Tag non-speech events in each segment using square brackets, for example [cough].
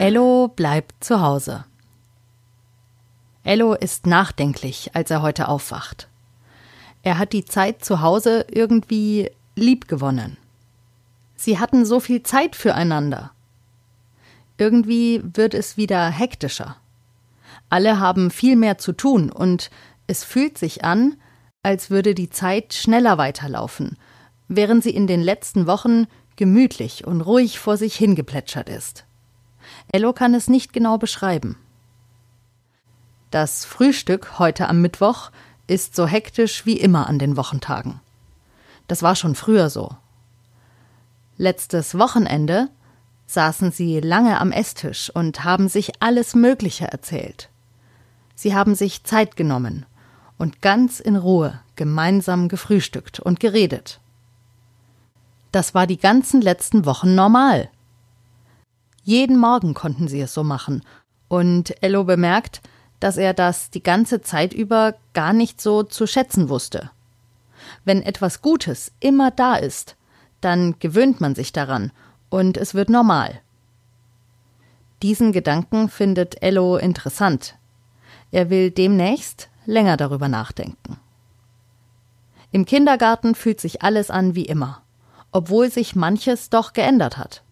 Ello bleibt zu Hause. Ello ist nachdenklich, als er heute aufwacht. Er hat die Zeit zu Hause irgendwie liebgewonnen. Sie hatten so viel Zeit füreinander. Irgendwie wird es wieder hektischer. Alle haben viel mehr zu tun und es fühlt sich an, als würde die Zeit schneller weiterlaufen, während sie in den letzten Wochen gemütlich und ruhig vor sich hingeplätschert ist. Ello kann es nicht genau beschreiben. Das Frühstück heute am Mittwoch ist so hektisch wie immer an den Wochentagen. Das war schon früher so. Letztes Wochenende saßen sie lange am Esstisch und haben sich alles Mögliche erzählt. Sie haben sich Zeit genommen und ganz in Ruhe gemeinsam gefrühstückt und geredet. Das war die ganzen letzten Wochen normal. Jeden Morgen konnten sie es so machen. Und Ello bemerkt, dass er das die ganze Zeit über gar nicht so zu schätzen wusste. Wenn etwas Gutes immer da ist, dann gewöhnt man sich daran und es wird normal. Diesen Gedanken findet Ello interessant. Er will demnächst länger darüber nachdenken. Im Kindergarten fühlt sich alles an wie immer, obwohl sich manches doch geändert hat.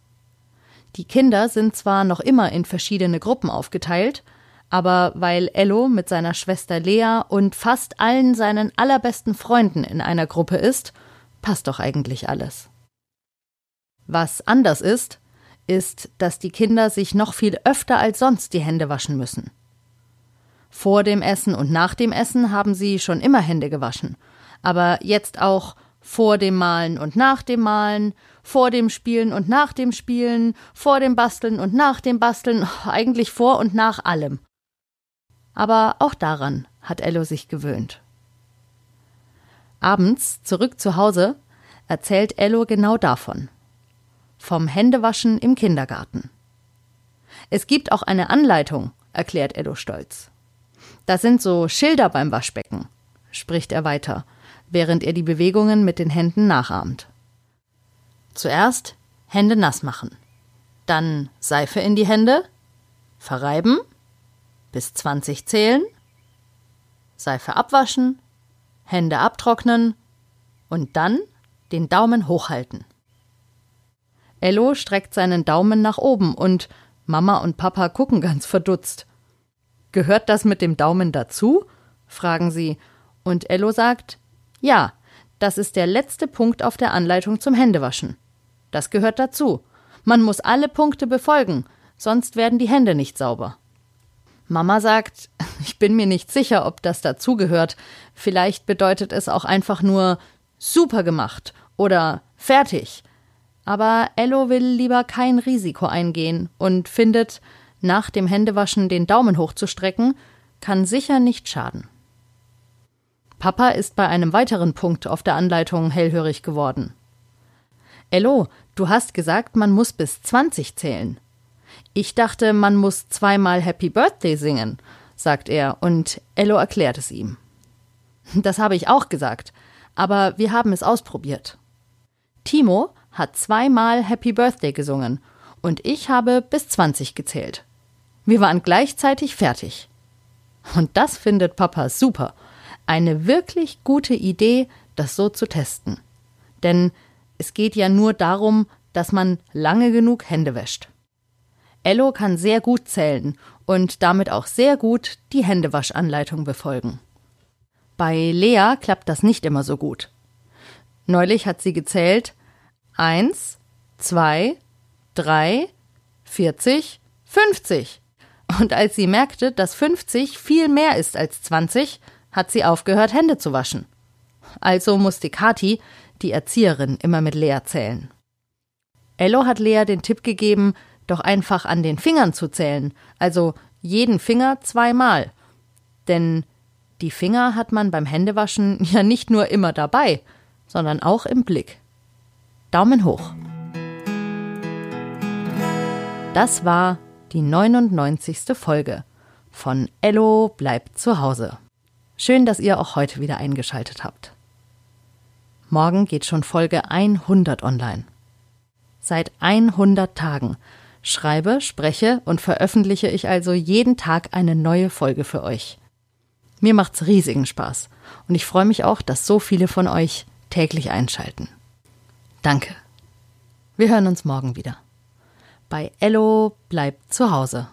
Die Kinder sind zwar noch immer in verschiedene Gruppen aufgeteilt, aber weil Ello mit seiner Schwester Lea und fast allen seinen allerbesten Freunden in einer Gruppe ist, passt doch eigentlich alles. Was anders ist, ist, dass die Kinder sich noch viel öfter als sonst die Hände waschen müssen. Vor dem Essen und nach dem Essen haben sie schon immer Hände gewaschen, aber jetzt auch vor dem Malen und nach dem Malen, vor dem Spielen und nach dem Spielen, vor dem Basteln und nach dem Basteln, [laughs] eigentlich vor und nach allem. Aber auch daran hat Ello sich gewöhnt. Abends, zurück zu Hause, erzählt Ello genau davon. Vom Händewaschen im Kindergarten. Es gibt auch eine Anleitung, erklärt Ello stolz. Da sind so Schilder beim Waschbecken, spricht er weiter, während er die Bewegungen mit den Händen nachahmt. Zuerst Hände nass machen, dann Seife in die Hände, verreiben, bis 20 zählen, Seife abwaschen, Hände abtrocknen und dann den Daumen hochhalten. Ello streckt seinen Daumen nach oben und Mama und Papa gucken ganz verdutzt. Gehört das mit dem Daumen dazu? fragen sie, und Ello sagt Ja, das ist der letzte Punkt auf der Anleitung zum Händewaschen. Das gehört dazu. Man muss alle Punkte befolgen, sonst werden die Hände nicht sauber. Mama sagt, [laughs] ich bin mir nicht sicher, ob das dazugehört. Vielleicht bedeutet es auch einfach nur super gemacht oder fertig. Aber Ello will lieber kein Risiko eingehen und findet, nach dem Händewaschen den Daumen hochzustrecken, kann sicher nicht schaden. Papa ist bei einem weiteren Punkt auf der Anleitung hellhörig geworden. Ello, Du hast gesagt, man muss bis 20 zählen. Ich dachte, man muss zweimal Happy Birthday singen, sagt er, und Ello erklärt es ihm. Das habe ich auch gesagt, aber wir haben es ausprobiert. Timo hat zweimal Happy Birthday gesungen und ich habe bis 20 gezählt. Wir waren gleichzeitig fertig. Und das findet Papa super. Eine wirklich gute Idee, das so zu testen. Denn es geht ja nur darum, dass man lange genug Hände wäscht. Ello kann sehr gut zählen und damit auch sehr gut die Händewaschanleitung befolgen. Bei Lea klappt das nicht immer so gut. Neulich hat sie gezählt eins, zwei, drei, vierzig, fünfzig. Und als sie merkte, dass 50 viel mehr ist als 20, hat sie aufgehört, Hände zu waschen. Also musste Kati die Erzieherin immer mit Lea zählen. Ello hat Lea den Tipp gegeben, doch einfach an den Fingern zu zählen, also jeden Finger zweimal. Denn die Finger hat man beim Händewaschen [laughs] ja nicht nur immer dabei, sondern auch im Blick. Daumen hoch. Das war die 99. Folge von Ello bleibt zu Hause. Schön, dass ihr auch heute wieder eingeschaltet habt. Morgen geht schon Folge 100 online. Seit 100 Tagen schreibe, spreche und veröffentliche ich also jeden Tag eine neue Folge für euch. Mir macht's riesigen Spaß und ich freue mich auch, dass so viele von euch täglich einschalten. Danke. Wir hören uns morgen wieder. Bei Ello bleibt zu Hause.